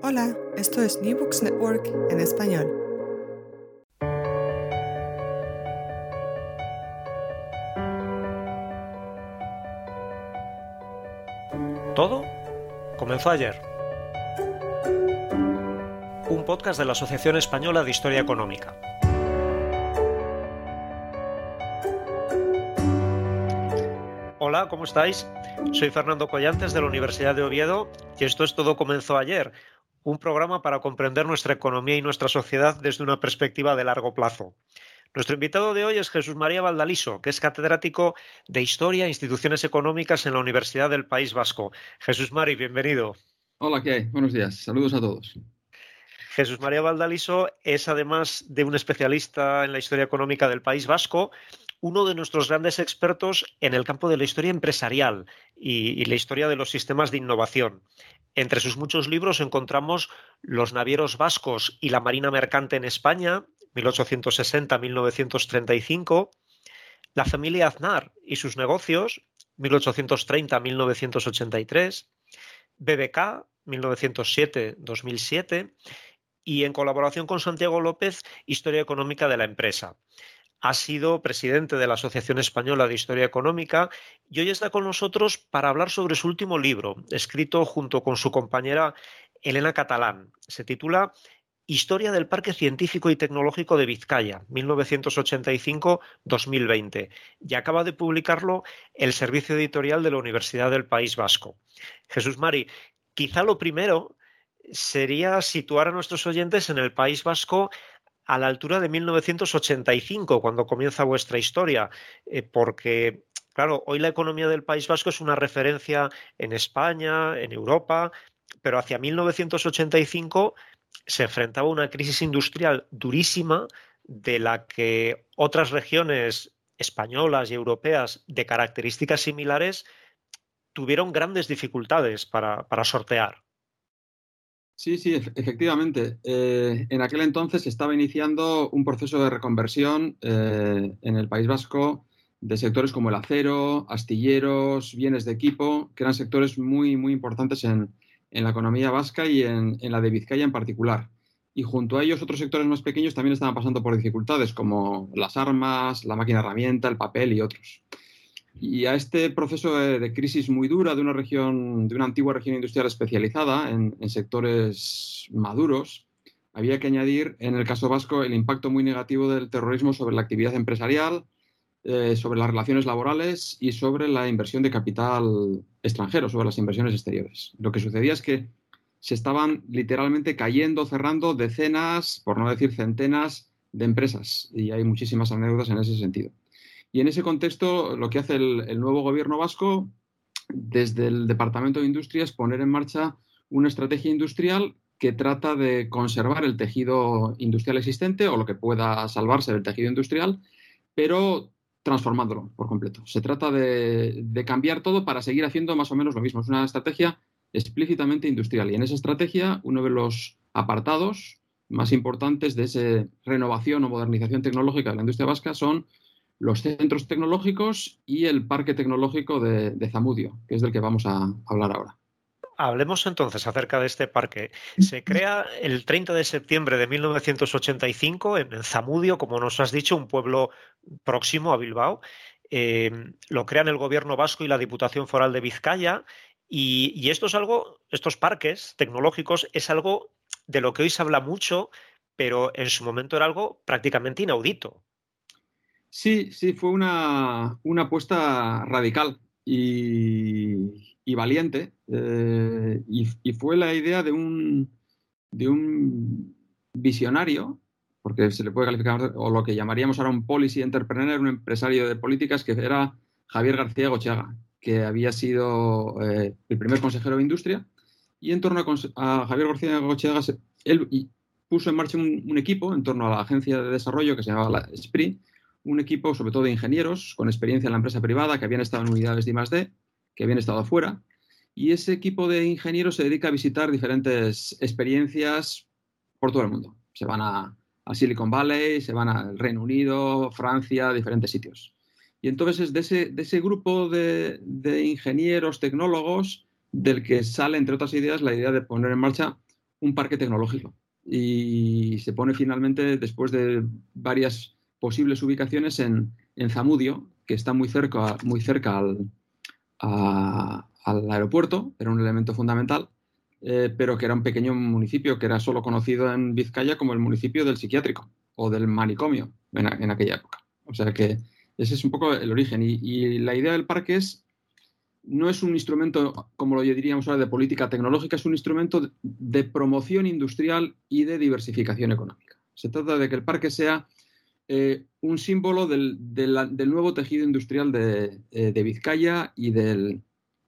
Hola, esto es New Books Network en español. Todo comenzó ayer. Un podcast de la Asociación Española de Historia Económica. Hola, ¿cómo estáis? Soy Fernando Collantes de la Universidad de Oviedo y esto es Todo comenzó ayer, un programa para comprender nuestra economía y nuestra sociedad desde una perspectiva de largo plazo. Nuestro invitado de hoy es Jesús María Valdaliso, que es catedrático de Historia e Instituciones Económicas en la Universidad del País Vasco. Jesús Mari, bienvenido. Hola, ¿qué hay? Buenos días. Saludos a todos. Jesús María Valdaliso es, además de un especialista en la historia económica del País Vasco, uno de nuestros grandes expertos en el campo de la historia empresarial y, la historia de los sistemas de innovación. Entre sus muchos libros encontramos Los navieros vascos y la marina mercante en España, 1860-1935, La familia Aznar y sus negocios, 1830-1983, BBK, 1907-2007, y en colaboración con Santiago López, Historia Económica de la Empresa ha sido presidente de la Asociación Española de Historia Económica y hoy está con nosotros para hablar sobre su último libro, escrito junto con su compañera Elena Catalán. Se titula Historia del Parque Científico y Tecnológico de Vizcaya, 1985-2020, y acaba de publicarlo el Servicio Editorial de la Universidad del País Vasco. Jesús Mari, quizá lo primero sería situar a nuestros oyentes en el País Vasco a la altura de 1985, cuando comienza vuestra historia, eh, porque, claro, hoy la economía del País Vasco es una referencia en España, en Europa, pero hacia 1985 se enfrentaba a una crisis industrial durísima de la que otras regiones españolas y europeas de características similares tuvieron grandes dificultades para, para sortear. Sí, sí, efectivamente. Eh, en aquel entonces se estaba iniciando un proceso de reconversión eh, en el País Vasco de sectores como el acero, astilleros, bienes de equipo, que eran sectores muy, muy importantes en, la economía vasca y en, en, la de Vizcaya en particular. Y junto a ellos otros sectores más pequeños también estaban pasando por dificultades, como las armas, la máquina herramienta, el papel y otros. Y a este proceso de, crisis muy dura de una región, de una antigua región industrial especializada en, sectores maduros, había que añadir, en el caso vasco, el impacto muy negativo del terrorismo sobre la actividad empresarial, eh, sobre las relaciones laborales y sobre la inversión de capital extranjero, sobre las inversiones exteriores. Lo que sucedía es que se estaban literalmente cayendo, cerrando decenas, por no decir centenas, de empresas. Y hay muchísimas anécdotas en ese sentido. Y en ese contexto, lo que hace el, nuevo gobierno vasco desde el Departamento de Industria es poner en marcha una estrategia industrial que trata de conservar el tejido industrial existente o lo que pueda salvarse del tejido industrial, pero transformándolo por completo. Se trata de, de, cambiar todo para seguir haciendo más o menos lo mismo. Es una estrategia explícitamente industrial. Y en esa estrategia, uno de los apartados más importantes de esa renovación o modernización tecnológica de la industria vasca son los centros tecnológicos y el parque tecnológico de, Zamudio, que es del que vamos a hablar ahora. Hablemos entonces acerca de este parque. Se crea el 30 de septiembre de 1985 en, Zamudio, como nos has dicho, un pueblo próximo a Bilbao. Eh, lo crean el gobierno vasco y la Diputación Foral de Vizcaya Y, esto es algo, estos parques tecnológicos es algo de lo que hoy se habla mucho, pero en su momento era algo prácticamente inaudito. Sí, sí, fue una, apuesta radical y, valiente. Eh, y, fue la idea de un, de un visionario, porque se le puede calificar, o lo que llamaríamos ahora un policy entrepreneur, un empresario de políticas, que era Javier García Gochaga, que había sido eh, el primer consejero de Industria. Y en torno a, Javier García Gochaga, él puso en marcha un, equipo en torno a la agencia de desarrollo que se llamaba la SPRI, un equipo sobre todo de ingenieros con experiencia en la empresa privada que habían estado en unidades de I+.D., que habían estado afuera. Y ese equipo de ingenieros se dedica a visitar diferentes experiencias por todo el mundo. Se van a, Silicon Valley, se van al Reino Unido, Francia, diferentes sitios. Y entonces de ese, de ese grupo de, ingenieros, tecnólogos, del que sale, entre otras ideas, la idea de poner en marcha un parque tecnológico. Y se pone finalmente, después de varias posibles ubicaciones, en, Zamudio, que está muy cerca, muy cerca al, aeropuerto, era un elemento fundamental, eh, pero que era un pequeño municipio que era solo conocido en Vizcaya como el municipio del psiquiátrico o del manicomio en, aquella época. O sea que ese es un poco el origen. Y, la idea del parque es, no es un instrumento, como lo diríamos ahora, de política tecnológica, es un instrumento de, promoción industrial y de diversificación económica. Se trata de que el parque sea eh, un símbolo del, nuevo tejido industrial de, eh, de Vizcaya y del,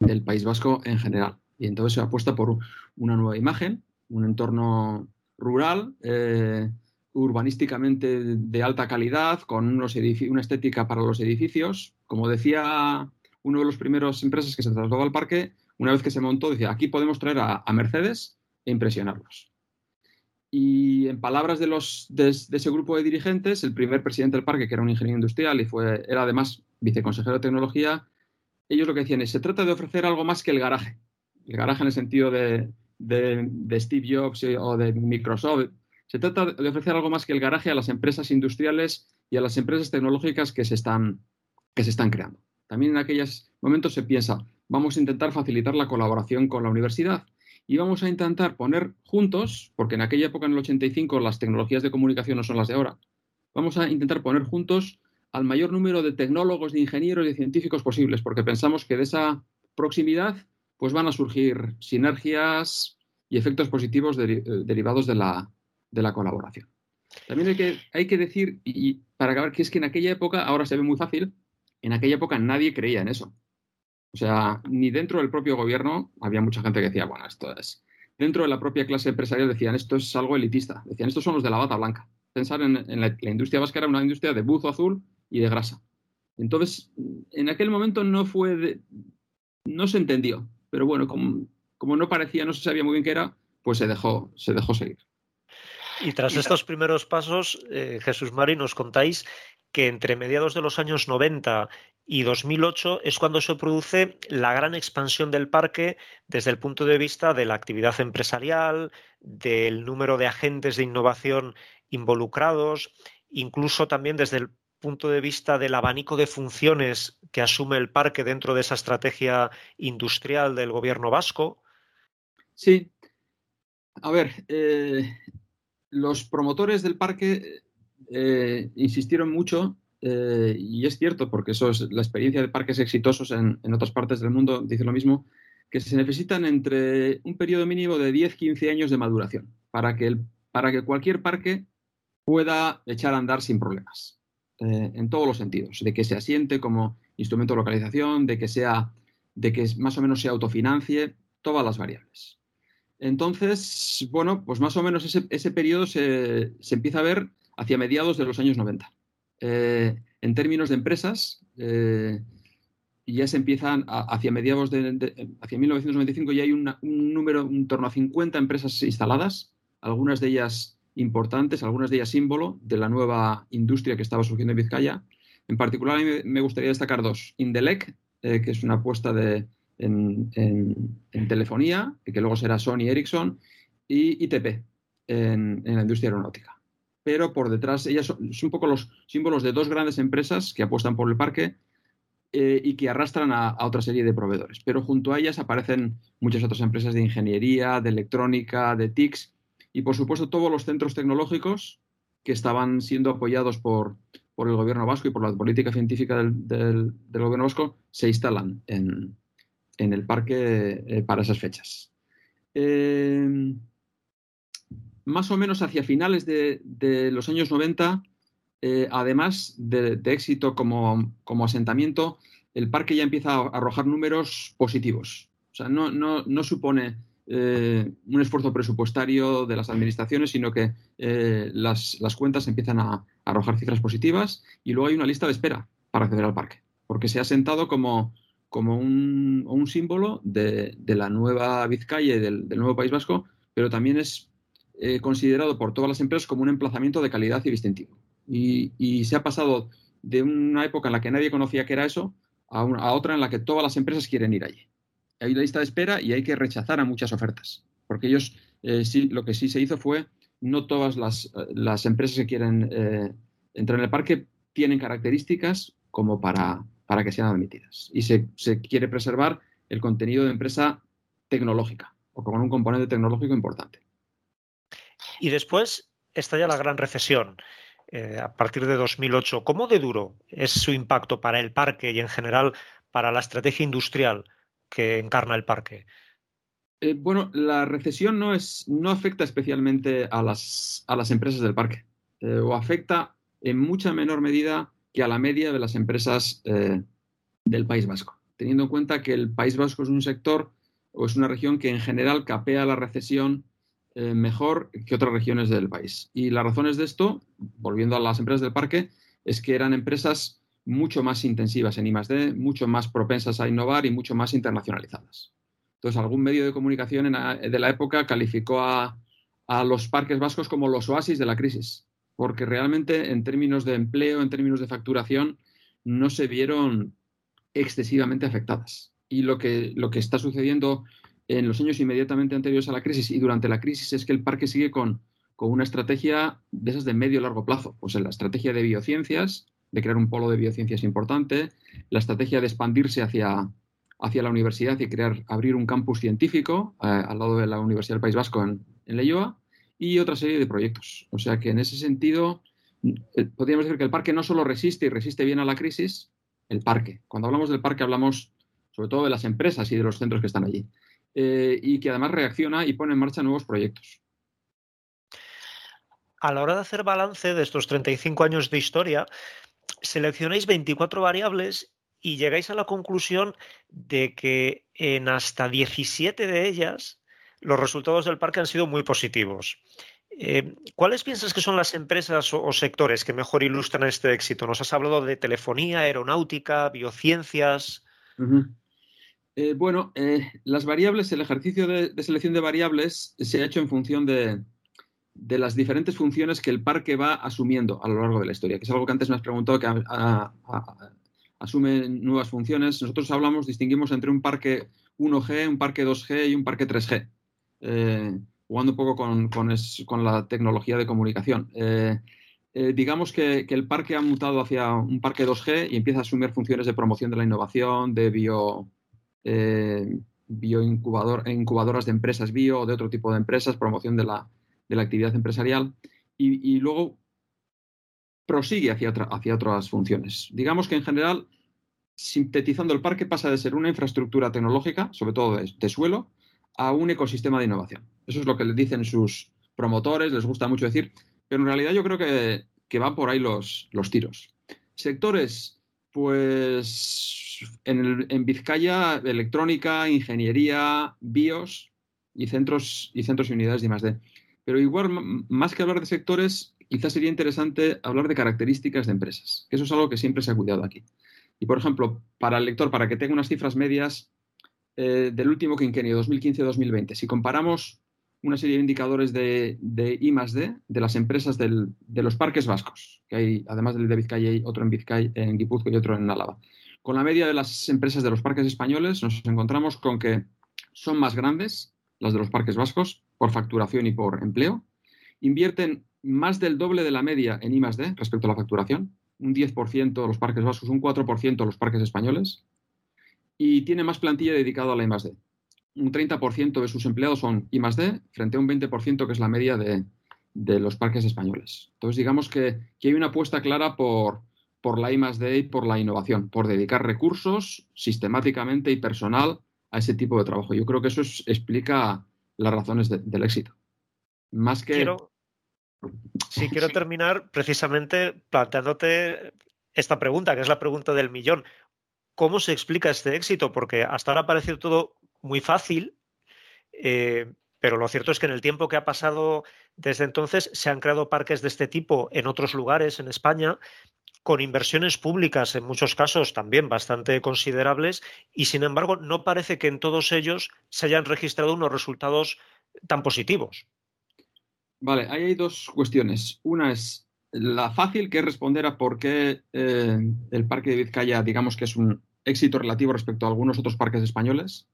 del País Vasco en general. Y entonces se apuesta por una nueva imagen, un entorno rural, eh, urbanísticamente de alta calidad, con unos una estética para los edificios. Como decía uno de los primeros empresas que se trasladó al parque, una vez que se montó, decía, aquí podemos traer a, Mercedes e impresionarlos. Y en palabras de, los, de, ese grupo de dirigentes, el primer presidente del parque, que era un ingeniero industrial y fue, era además viceconsejero de tecnología, ellos lo que decían es, se trata de ofrecer algo más que el garaje. El garaje en el sentido de, Steve Jobs o de Microsoft. Se trata de ofrecer algo más que el garaje a las empresas industriales y a las empresas tecnológicas que se están, que se están creando. También en aquellos momentos se piensa, vamos a intentar facilitar la colaboración con la universidad y vamos a intentar poner juntos, porque en aquella época, en el 85, las tecnologías de comunicación no son las de ahora, vamos a intentar poner juntos al mayor número de tecnólogos, de ingenieros y de científicos posibles, porque pensamos que de esa proximidad pues van a surgir sinergias y efectos positivos eh, derivados de la, colaboración. También hay que, hay que decir, y, para acabar, que es que en aquella época, ahora se ve muy fácil, en aquella época nadie creía en eso. O sea, ni dentro del propio gobierno había mucha gente que decía, bueno, esto es. Dentro de la propia clase empresarial decían, esto es algo elitista. Decían, estos son los de la bata blanca. Pensar en, la, la, industria vasca era una industria de buzo azul y de grasa. Entonces, en aquel momento no fue, no se entendió, pero bueno, como, como, no parecía, no se sabía muy bien qué era, pues se dejó, se dejó seguir. Y tras estos primeros pasos, eh, Jesús Mari, nos contáis que entre mediados de los años 90 y 2008 es cuando se produce la gran expansión del parque desde el punto de vista de la actividad empresarial, del número de agentes de innovación involucrados, incluso también desde el punto de vista del abanico de funciones que asume el parque dentro de esa estrategia industrial del gobierno vasco? Sí. A ver, eh, los promotores del parque eh, insistieron mucho, eh, y es cierto, porque eso es la experiencia de parques exitosos en, otras partes del mundo, dice lo mismo, que se necesitan entre un periodo mínimo de 10-15 años de maduración para que, para que cualquier parque pueda echar a andar sin problemas. Eh, en todos los sentidos, de que se asiente como instrumento de localización, de que sea, de que más o menos se autofinancie, todas las variables. Entonces, bueno, pues más o menos ese, periodo se, empieza a ver hacia mediados de los años 90. Eh, en términos de empresas, eh, ya se empiezan hacia mediados de, hacia 1995 ya hay un número en torno a 50 empresas instaladas, algunas de ellas importantes, algunas de ellas símbolo de la nueva industria que estaba surgiendo en Vizcaya. En particular, a mí me gustaría destacar dos. Indelec, eh, que es una apuesta de, en, telefonía, que luego será Sony Ericsson, y ITP, en, la industria aeronáutica. Pero por detrás, ellas son, un poco los símbolos de dos grandes empresas que apuestan por el parque. eh, y que arrastran a, otra serie de proveedores. Pero junto a ellas aparecen muchas otras empresas de ingeniería, de electrónica, de TICs y, por supuesto, todos los centros tecnológicos que estaban siendo apoyados por, por el gobierno vasco y por la política científica del gobierno vasco se instalan en, en el parque eh, para esas fechas. Eh, más o menos hacia finales de, los años 90, eh, además de, éxito como, asentamiento, el parque ya empieza a arrojar números positivos. O sea, no, supone eh, un esfuerzo presupuestario de las administraciones, sino que eh, las, cuentas empiezan a, arrojar cifras positivas y luego hay una lista de espera para acceder al parque, porque se ha sentado como, un, símbolo de, de, la nueva Vizcaya y del, del, nuevo País Vasco, pero también es eh, considerado por todas las empresas como un emplazamiento de calidad y distintivo. Y, se ha pasado de una época en la que nadie conocía que era eso a, otra en la que todas las empresas quieren ir allí hay una lista de espera y hay que rechazar a muchas ofertas. Porque ellos, eh, sí, lo que sí se hizo fue, no todas las, las empresas que quieren eh, entrar en el parque tienen características como para, que sean admitidas. Y se, quiere preservar el contenido de empresa tecnológica o como un componente tecnológico importante. Y después estalla la gran recesión. Eh, a partir de 2008, ¿cómo de duro es su impacto para el parque y en general para la estrategia industrial que encarna el parque? Eh, bueno, la recesión no, es, no afecta especialmente a las, a las empresas del parque, eh, o afecta en mucha menor medida que a la media de las empresas del País Vasco, teniendo en cuenta que el País Vasco es un sector o es una región que en general capea la recesión eh, mejor que otras regiones del país. Y las razones de esto, volviendo a las empresas del parque, es que eran empresas mucho más intensivas en I+D, mucho más propensas a innovar y mucho más internacionalizadas. Entonces, algún medio de comunicación la, de la época calificó a, a, los parques vascos como los oasis de la crisis, porque realmente en términos de empleo, en términos de facturación, no se vieron excesivamente afectadas. Y lo que, lo que está sucediendo en los años inmediatamente anteriores a la crisis y durante la crisis es que el parque sigue con, con una estrategia de esas de medio largo plazo, pues en la estrategia de biociencias, de crear un polo de biociencias importante, la estrategia de expandirse hacia, hacia la universidad y crear, abrir un campus científico eh, al lado de la Universidad del País Vasco en, en Leioa y otra serie de proyectos. O sea que en ese sentido, eh, podríamos decir que el parque no solo resiste y resiste bien a la crisis, el parque. Cuando hablamos del parque hablamos sobre todo de las empresas y de los centros que están allí. Eh, y que además reacciona y pone en marcha nuevos proyectos. A la hora de hacer balance de estos 35 años de historia, seleccionáis 24 variables y llegáis a la conclusión de que en hasta 17 de ellas los resultados del parque han sido muy positivos. Eh, ¿Cuáles piensas que son las empresas o, o, sectores que mejor ilustran este éxito? Nos has hablado de telefonía, aeronáutica, biociencias. Uh -huh. Eh, bueno, eh, las variables, el ejercicio de, selección de variables se ha hecho en función de, de las diferentes funciones que el parque va asumiendo a lo largo de la historia, que es algo que antes me has preguntado, que a, asume nuevas funciones. Nosotros hablamos, distinguimos entre un parque 1G, un parque 2G y un parque 3G, eh, jugando un poco con, con, la tecnología de comunicación. Digamos que, que, el parque ha mutado hacia un parque 2G y empieza a asumir funciones de promoción de la innovación, de bio, eh, bioincubadoras de empresas bio o de otro tipo de empresas, promoción de la, de la actividad empresarial y, luego prosigue hacia, otra, hacia, otras funciones. Digamos que en general, sintetizando el parque, pasa de ser una infraestructura tecnológica, sobre todo de, de, suelo, a un ecosistema de innovación. Eso es lo que le dicen sus promotores, les gusta mucho decir, pero en realidad yo creo que, que van por ahí los, los tiros. Sectores, pues en, el, Vizcaya, electrónica, ingeniería, bios y centros y, centros y unidades de I+.D. Pero igual, más que hablar de sectores, quizás sería interesante hablar de características de empresas, eso es algo que siempre se ha cuidado aquí. Y, por ejemplo, para el lector, para que tenga unas cifras medias eh, del último quinquenio, 2015-2020, si comparamos una serie de indicadores de, de I D de las empresas del, de los parques vascos, que hay, además del de Vizcaya, hay otro en Vizcaya, en Guipúzcoa y otro en Álava. Con la media de las empresas de los parques españoles nos encontramos con que son más grandes las de los parques vascos por facturación y por empleo, invierten más del doble de la media en I D respecto a la facturación, un 10% los parques vascos, un 4% los parques españoles, y tiene más plantilla dedicada a la I+.D. Un 30% de sus empleados son I+.D. frente a un 20% que es la media de, los parques españoles. Entonces, digamos que, hay una apuesta clara por, por la I+.D. y por la innovación, por dedicar recursos sistemáticamente y personal a ese tipo de trabajo. Yo creo que eso explica las razones del éxito. Más que... Quiero, sí, quiero terminar precisamente planteándote esta pregunta, que es la pregunta del millón. ¿Cómo se explica este éxito? Porque hasta ahora parece todo muy fácil, eh, pero lo cierto es que en el tiempo que ha pasado desde entonces se han creado parques de este tipo en otros lugares en España con inversiones públicas en muchos casos también bastante considerables y sin embargo no parece que en todos ellos se hayan registrado unos resultados tan positivos. Vale, ahí hay dos cuestiones. Una es la fácil, que es responder a por qué eh, el Parque de Vizcaya, digamos que es un éxito relativo respecto a algunos otros parques españoles.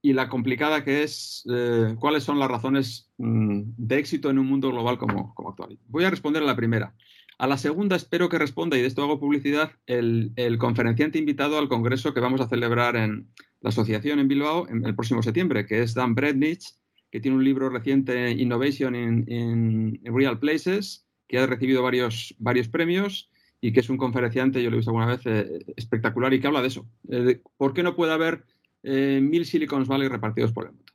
Y la complicada que es eh, cuáles son las razones mm, de éxito en un mundo global como, como, actual. Voy a responder a la primera. A la segunda espero que responda, y de esto hago publicidad, el, conferenciante invitado al congreso que vamos a celebrar en la asociación en Bilbao en el próximo septiembre, que es Dan Brednich, que tiene un libro reciente, Innovation in, Real Places, que ha recibido varios, varios premios y que es un conferenciante, yo lo he visto alguna vez, eh, espectacular y que habla de eso. Eh, ¿Por qué no puede haber eh, mil Silicon Valley repartidos por el mundo?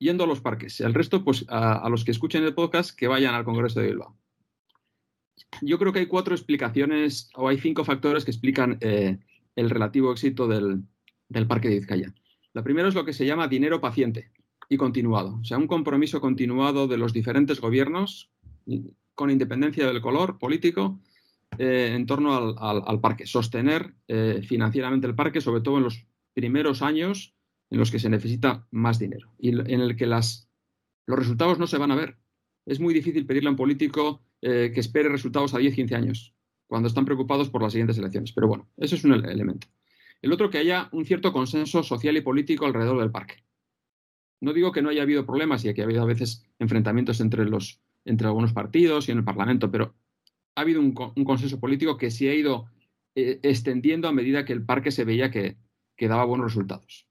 Yendo a los parques. El resto, pues a, los que escuchen el podcast, que vayan al Congreso de Bilbao. Yo creo que hay cuatro explicaciones o hay cinco factores que explican el relativo éxito del, del Parque de Vizcaya. La primera es lo que se llama dinero paciente y continuado. O sea, un compromiso continuado de los diferentes gobiernos, con independencia del color político, eh, en torno al, parque. Sostener eh, financieramente el parque, sobre todo en los primeros años en los que se necesita más dinero y en el que las, los resultados no se van a ver. Es muy difícil pedirle a un político eh, que espere resultados a 10, 15 años, cuando están preocupados por las siguientes elecciones. Pero bueno, eso es un elemento. El otro, que haya un cierto consenso social y político alrededor del parque. No digo que no haya habido problemas y que ha habido a veces enfrentamientos entre, los, entre algunos partidos y en el Parlamento, pero ha habido un, consenso político que se ha ido eh, extendiendo a medida que el parque se veía que, daba buenos resultados.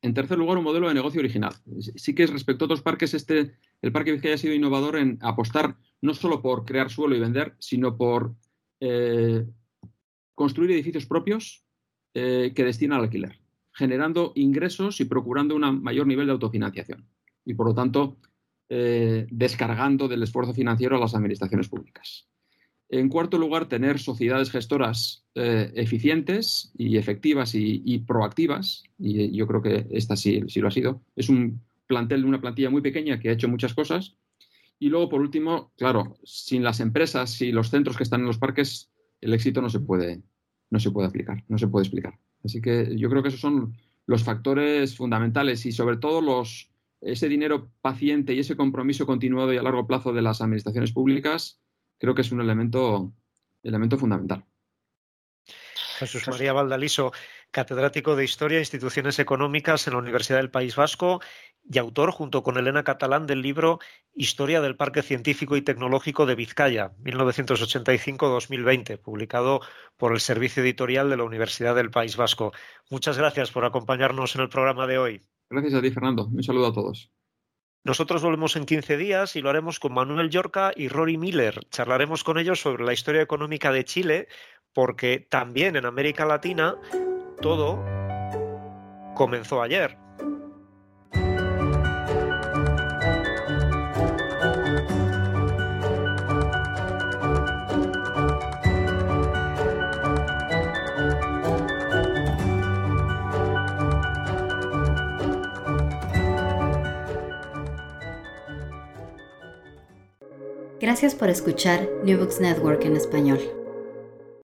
En tercer lugar, un modelo de negocio original. Sí que es respecto a otros parques, este, el Parque Vizcaya ha sido innovador en apostar no solo por crear suelo y vender, sino por eh, construir edificios propios eh, que destinan al alquiler generando ingresos y procurando un mayor nivel de autofinanciación. Y por lo tanto, eh, descargando del esfuerzo financiero a las administraciones públicas. En cuarto lugar, tener sociedades gestoras eficientes y efectivas y, proactivas. Y yo creo que esta sí, sí lo ha sido. Es un plantel, una plantilla muy pequeña que ha hecho muchas cosas. Y luego, por último, claro, sin las empresas y los centros que están en los parques, el éxito no se puede, no se puede aplicar, no se puede explicar. Así que yo creo que esos son los factores fundamentales y sobre todo los, ese dinero paciente y ese compromiso continuado y a largo plazo de las administraciones públicas, creo que es un elemento, elemento fundamental. Jesús María Valdaliso, catedrático de Historia e Instituciones Económicas en la Universidad del País Vasco y autor, junto con Elena Catalán, del libro Historia del Parque Científico y Tecnológico de Vizcaya, 1985-2020, publicado por el Servicio Editorial de la Universidad del País Vasco. Muchas gracias por acompañarnos en el programa de hoy. Gracias a ti, Fernando. Un saludo a todos. Nosotros volvemos en 15 días y lo haremos con Manuel Yorca y Rory Miller. Charlaremos con ellos sobre la historia económica de Chile, porque también en América Latina todo comenzó ayer. Gracias por escuchar New Books Network en español.